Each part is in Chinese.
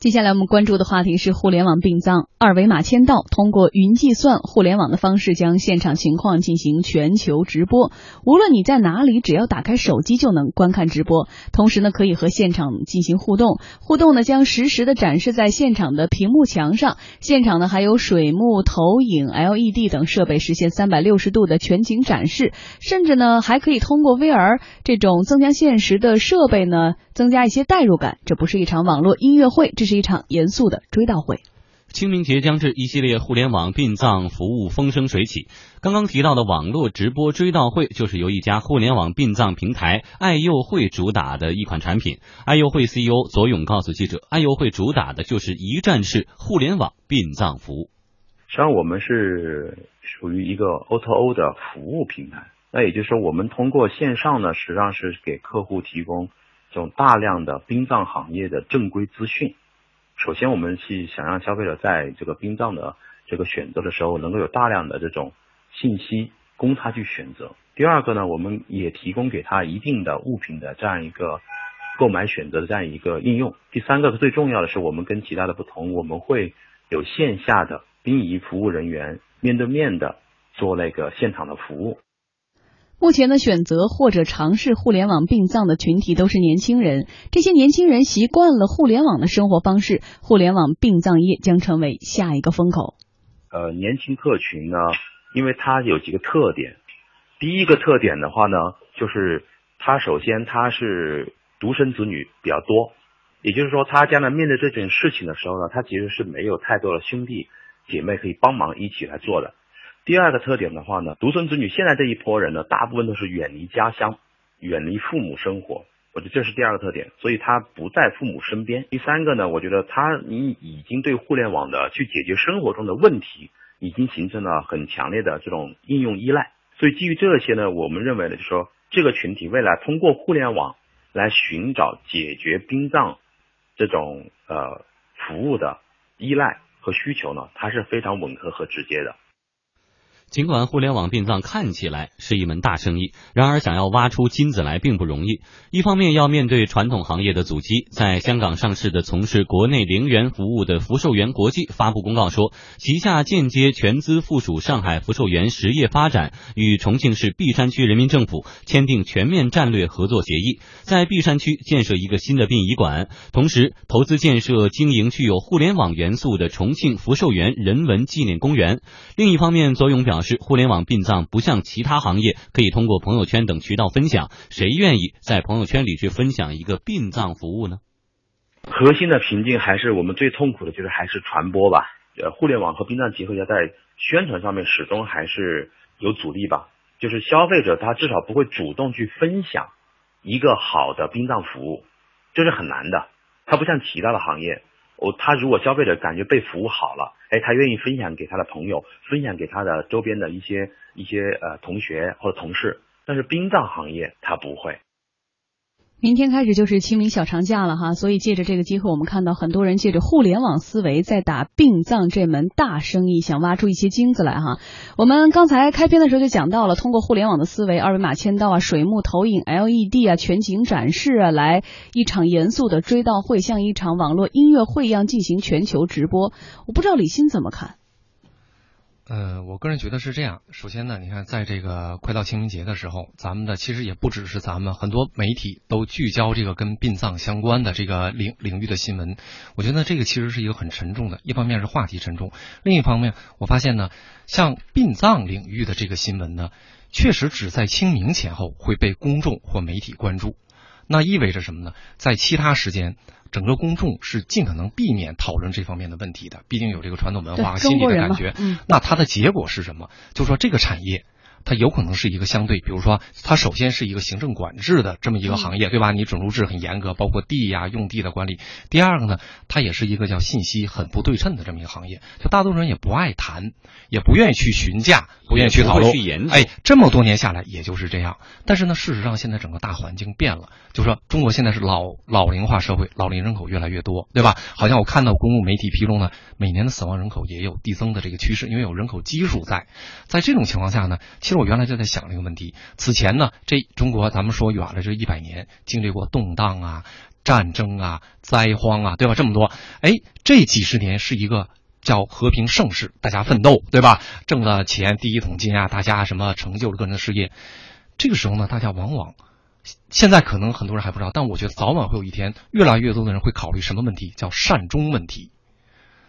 接下来我们关注的话题是互联网殡葬，二维码签到，通过云计算、互联网的方式将现场情况进行全球直播。无论你在哪里，只要打开手机就能观看直播。同时呢，可以和现场进行互动，互动呢将实时的展示在现场的屏幕墙上。现场呢还有水幕、投影、LED 等设备，实现三百六十度的全景展示。甚至呢还可以通过 VR 这种增强现实的设备呢，增加一些代入感。这不是一场网络音乐会，这是一场严肃的追悼会。清明节将至，一系列互联网殡葬服务风生水起。刚刚提到的网络直播追悼会，就是由一家互联网殡葬平台爱幼会主打的一款产品。爱幼会 CEO 左勇告诉记者，爱幼会主打的就是一站式互联网殡葬服务。实际上，我们是属于一个 O2O 的服务平台。那也就是说，我们通过线上呢，实际上是给客户提供这种大量的殡葬行业的正规资讯。首先，我们是想让消费者在这个殡葬的这个选择的时候，能够有大量的这种信息供他去选择。第二个呢，我们也提供给他一定的物品的这样一个购买选择的这样一个应用。第三个最重要的是，我们跟其他的不同，我们会有线下的殡仪服务人员面对面的做那个现场的服务。目前呢，选择或者尝试互联网殡葬的群体都是年轻人。这些年轻人习惯了互联网的生活方式，互联网殡葬业将成为下一个风口。呃，年轻客群呢，因为它有几个特点。第一个特点的话呢，就是他首先他是独生子女比较多，也就是说，他将来面对这件事情的时候呢，他其实是没有太多的兄弟姐妹可以帮忙一起来做的。第二个特点的话呢，独生子女现在这一波人呢，大部分都是远离家乡，远离父母生活，我觉得这是第二个特点，所以他不在父母身边。第三个呢，我觉得他你已经对互联网的去解决生活中的问题，已经形成了很强烈的这种应用依赖。所以基于这些呢，我们认为呢，就说这个群体未来通过互联网来寻找解决殡葬这种呃服务的依赖和需求呢，它是非常吻合和直接的。尽管互联网殡葬看起来是一门大生意，然而想要挖出金子来并不容易。一方面要面对传统行业的阻击，在香港上市的从事国内陵园服务的福寿园国际发布公告说，旗下间接全资附属上海福寿园实业发展与重庆市璧山区人民政府签订全面战略合作协议，在璧山区建设一个新的殡仪馆，同时投资建设经营具有互联网元素的重庆福寿园人文纪念公园。另一方面，左勇表。表示，互联网殡葬不像其他行业可以通过朋友圈等渠道分享，谁愿意在朋友圈里去分享一个殡葬服务呢？核心的瓶颈还是我们最痛苦的，就是还是传播吧。呃，互联网和殡葬结合起来，在宣传上面始终还是有阻力吧。就是消费者他至少不会主动去分享一个好的殡葬服务，这是很难的。它不像其他的行业。我他如果消费者感觉被服务好了，哎，他愿意分享给他的朋友，分享给他的周边的一些一些呃同学或者同事，但是殡葬行业他不会。明天开始就是清明小长假了哈，所以借着这个机会，我们看到很多人借着互联网思维在打殡葬这门大生意，想挖出一些金子来哈。我们刚才开篇的时候就讲到了，通过互联网的思维，二维码签到啊、水幕投影、LED 啊、全景展示啊，来一场严肃的追悼会，像一场网络音乐会一样进行全球直播。我不知道李欣怎么看。呃，我个人觉得是这样。首先呢，你看，在这个快到清明节的时候，咱们的其实也不只是咱们，很多媒体都聚焦这个跟殡葬相关的这个领领域的新闻。我觉得这个其实是一个很沉重的，一方面是话题沉重，另一方面我发现呢，像殡葬领域的这个新闻呢，确实只在清明前后会被公众或媒体关注。那意味着什么呢？在其他时间。整个公众是尽可能避免讨论这方面的问题的，毕竟有这个传统文化和心理的感觉。那它的结果是什么？就说这个产业。它有可能是一个相对，比如说，它首先是一个行政管制的这么一个行业，对吧？你准入制很严格，包括地呀、用地的管理。第二个呢，它也是一个叫信息很不对称的这么一个行业，就大多数人也不爱谈，也不愿意去询价，不愿意去讨论。哎，这么多年下来也就是这样。但是呢，事实上现在整个大环境变了，就说中国现在是老老龄化社会，老龄人口越来越多，对吧？好像我看到公共媒体披露呢，每年的死亡人口也有递增的这个趋势，因为有人口基数在。在这种情况下呢，其实。我原来就在想这个问题。此前呢，这中国咱们说远了，这一百年经历过动荡啊、战争啊、灾荒啊，对吧？这么多，哎，这几十年是一个叫和平盛世，大家奋斗，对吧？挣了钱，第一桶金啊，大家什么成就了个人的事业。这个时候呢，大家往往现在可能很多人还不知道，但我觉得早晚会有一天，越来越多的人会考虑什么问题，叫善终问题，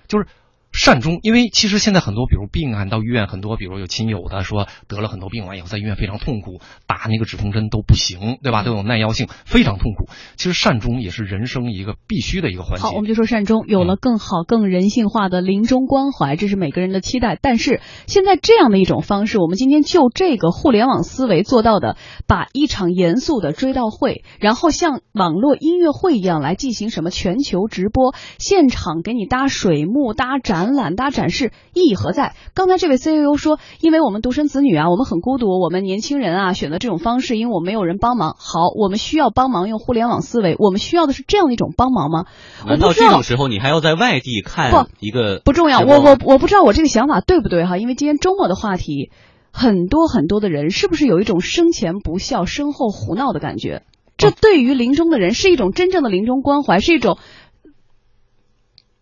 就是。善终，因为其实现在很多，比如病案到医院，很多比如有亲友的说得了很多病完以后在医院非常痛苦，打那个止痛针都不行，对吧？都有耐药性，非常痛苦。其实善终也是人生一个必须的一个环节。好，我们就说善终有了更好、更人性化的临终关怀，这是每个人的期待。但是现在这样的一种方式，我们今天就这个互联网思维做到的，把一场严肃的追悼会，然后像网络音乐会一样来进行什么全球直播，现场给你搭水幕、搭展。展览大展示意义何在？刚才这位 CEO 说，因为我们独生子女啊，我们很孤独，我们年轻人啊选择这种方式，因为我们没有人帮忙。好，我们需要帮忙，用互联网思维，我们需要的是这样的一种帮忙吗？难道这种时候你还要在外地看一个？不重要，我我我不知道我这个想法对不对哈？因为今天周末的话题，很多很多的人是不是有一种生前不孝，身后胡闹的感觉？这对于临终的人是一种真正的临终关怀，是一种。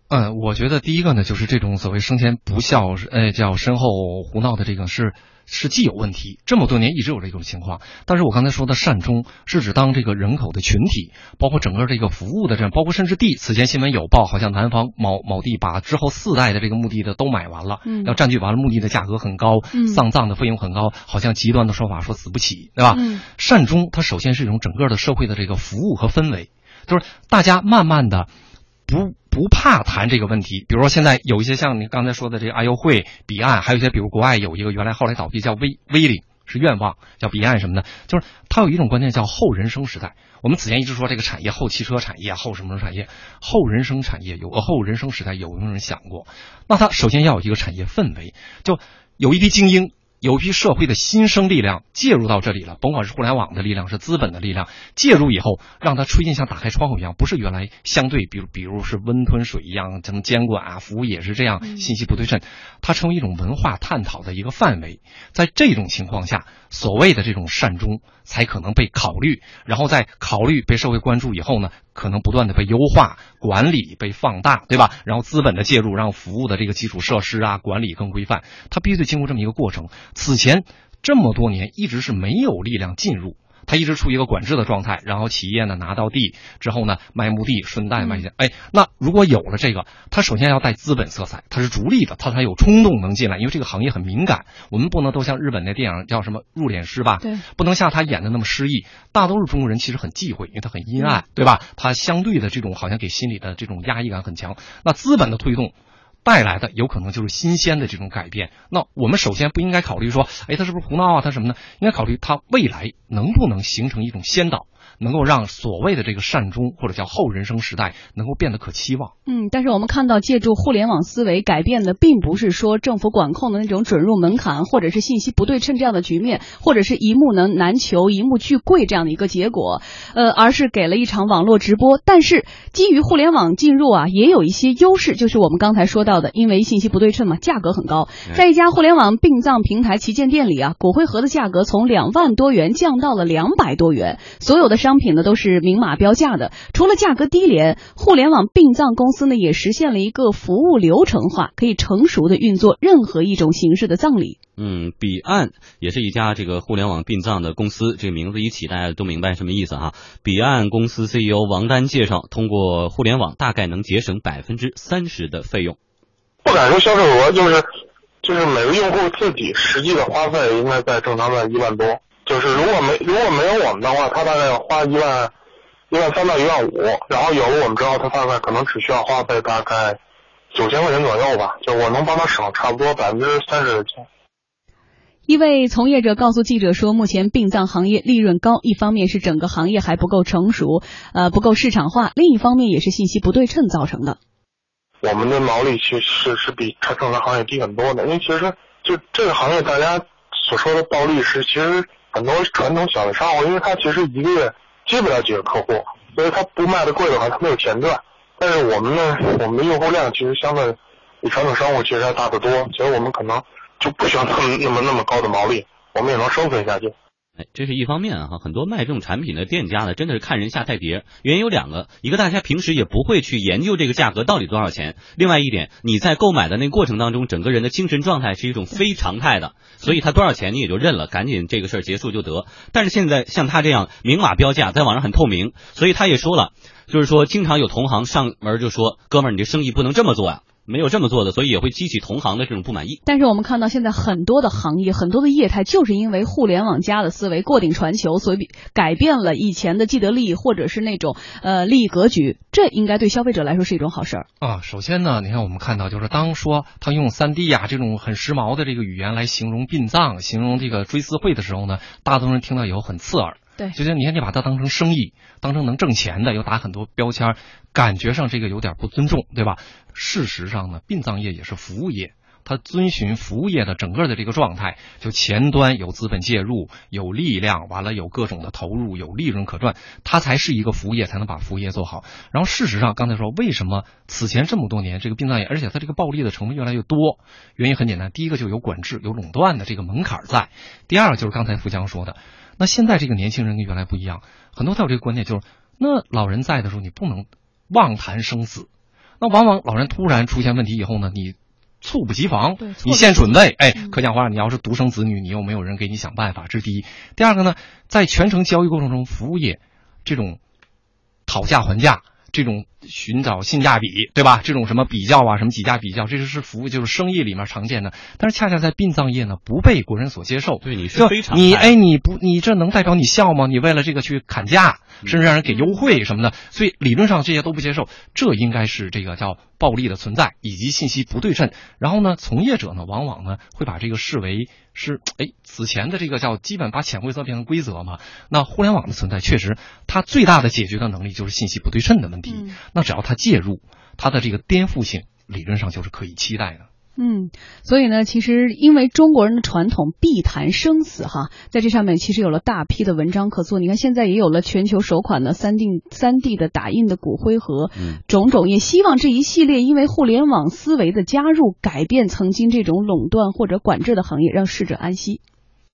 嗯，我觉得第一个呢，就是这种所谓生前不孝，呃，叫身后胡闹的这个是是既有问题，这么多年一直有这种情况。但是我刚才说的善终，是指当这个人口的群体，包括整个这个服务的这样，包括甚至地。此前新闻有报，好像南方某某地把之后四代的这个墓地的都买完了，嗯，要占据完了墓地的价格很高，嗯，丧葬的费用很高，好像极端的说法说死不起，对吧？嗯，善终它首先是一种整个的社会的这个服务和氛围，就是大家慢慢的。不不怕谈这个问题，比如说现在有一些像你刚才说的这个阿优会彼岸，还有一些比如国外有一个原来后来倒闭叫威威领是愿望叫彼岸什么的，就是它有一种观念叫后人生时代。我们此前一直说这个产业后汽车产业后什么什么产业后人生产业有个后人生时代，有没有人想过？那它首先要有一个产业氛围，就有一批精英。有一批社会的新生力量介入到这里了，甭管是互联网的力量，是资本的力量，介入以后，让它吹进像打开窗户一样，不是原来相对，比如比如是温吞水一样，怎么监管啊，服务也是这样，信息不对称，它成为一种文化探讨的一个范围。在这种情况下，所谓的这种善终才可能被考虑，然后在考虑被社会关注以后呢？可能不断的被优化、管理、被放大，对吧？然后资本的介入，让服务的这个基础设施啊、管理更规范，它必须得经过这么一个过程。此前这么多年一直是没有力量进入。它一直处于一个管制的状态，然后企业呢拿到地之后呢卖墓地，顺带卖些。哎，那如果有了这个，它首先要带资本色彩，它是逐利的，它才有冲动能进来，因为这个行业很敏感，我们不能都像日本那电影叫什么入殓师吧？对，不能像他演的那么诗意。大多数中国人其实很忌讳，因为他很阴暗，对吧？他相对的这种好像给心里的这种压抑感很强。那资本的推动。带来的有可能就是新鲜的这种改变。那我们首先不应该考虑说，哎，他是不是胡闹啊？他什么呢？应该考虑他未来能不能形成一种先导。能够让所谓的这个善终或者叫后人生时代能够变得可期望。嗯，但是我们看到借助互联网思维改变的，并不是说政府管控的那种准入门槛，或者是信息不对称这样的局面，或者是一目能难求、一目俱贵这样的一个结果，呃，而是给了一场网络直播。但是基于互联网进入啊，也有一些优势，就是我们刚才说到的，因为信息不对称嘛，价格很高。在一家互联网殡葬平台旗舰店里啊，骨灰盒的价格从两万多元降到了两百多元，所有的。商品呢都是明码标价的，除了价格低廉，互联网殡葬公司呢也实现了一个服务流程化，可以成熟的运作任何一种形式的葬礼。嗯，彼岸也是一家这个互联网殡葬的公司，这个名字一起大家都明白什么意思哈。彼岸公司 CEO 王丹介绍，通过互联网大概能节省百分之三十的费用。不敢说销售额，就是就是每个用户自己实际的花费应该在正常的一万多。就是如果没如果没有我们的话，他大概要花一万一万三到一万五，然后有了我们之后，他大概可能只需要花费大概九千块钱左右吧。就我能帮他省差不多百分之三十的钱。一位从业者告诉记者说，目前殡葬行业利润高，一方面是整个行业还不够成熟，呃，不够市场化；另一方面也是信息不对称造成的。我们的毛利其实是比正常行业低很多的，因为其实就这个行业大家所说的暴利是其实。很多传统小的商户，因为他其实一个月接不了几个客户，所以他不卖的贵的话，他没有钱赚。但是我们呢，我们的用户量其实相对比传统商户其实要大得多，所以我们可能就不需要那么那么那么高的毛利，我们也能生存下去。这是一方面哈，很多卖这种产品的店家呢，真的是看人下菜碟。原因有两个，一个大家平时也不会去研究这个价格到底多少钱；另外一点，你在购买的那过程当中，整个人的精神状态是一种非常态的，所以他多少钱你也就认了，赶紧这个事儿结束就得。但是现在像他这样明码标价，在网上很透明，所以他也说了，就是说经常有同行上门就说：“哥们儿，你这生意不能这么做呀。”没有这么做的，所以也会激起同行的这种不满意。但是我们看到现在很多的行业、很多的业态，就是因为互联网加的思维过顶传球，所以改变了以前的既得利益或者是那种呃利益格局。这应该对消费者来说是一种好事儿啊。首先呢，你看我们看到就是当说他用三 D 呀这种很时髦的这个语言来形容殡葬、形容这个追思会的时候呢，大多数人听到以后很刺耳。对，就像你看，你把它当成生意，当成能挣钱的，又打很多标签，感觉上这个有点不尊重，对吧？事实上呢，殡葬业也是服务业，它遵循服务业的整个的这个状态，就前端有资本介入，有力量，完了有各种的投入，有利润可赚，它才是一个服务业，才能把服务业做好。然后事实上，刚才说为什么此前这么多年这个殡葬业，而且它这个暴利的成分越来越多，原因很简单，第一个就有管制、有垄断的这个门槛在，第二个就是刚才富强说的。那现在这个年轻人跟原来不一样，很多他有这个观念，就是那老人在的时候，你不能妄谈生死。那往往老人突然出现问题以后呢，你猝不及防，你先准备，哎，可讲话，你要是独生子女，你又没有人给你想办法，这是第一。第二个呢，在全程交易过程中，服务业这种讨价还价。这种寻找性价比，对吧？这种什么比较啊，什么几家比较，这就是服务，就是生意里面常见的。但是恰恰在殡葬业呢，不被国人所接受。对，你是非常你哎，你不，你这能代表你笑吗？你为了这个去砍价，甚至让人给优惠什么的，所以理论上这些都不接受。这应该是这个叫暴力的存在，以及信息不对称。然后呢，从业者呢，往往呢会把这个视为。是哎，此前的这个叫基本把潜规则变成规则嘛？那互联网的存在确实，它最大的解决的能力就是信息不对称的问题。那只要它介入，它的这个颠覆性理论上就是可以期待的。嗯，所以呢，其实因为中国人的传统必谈生死哈，在这上面其实有了大批的文章可做。你看现在也有了全球首款的三 D 三 D 的打印的骨灰盒，种种也希望这一系列因为互联网思维的加入，改变曾经这种垄断或者管制的行业，让逝者安息。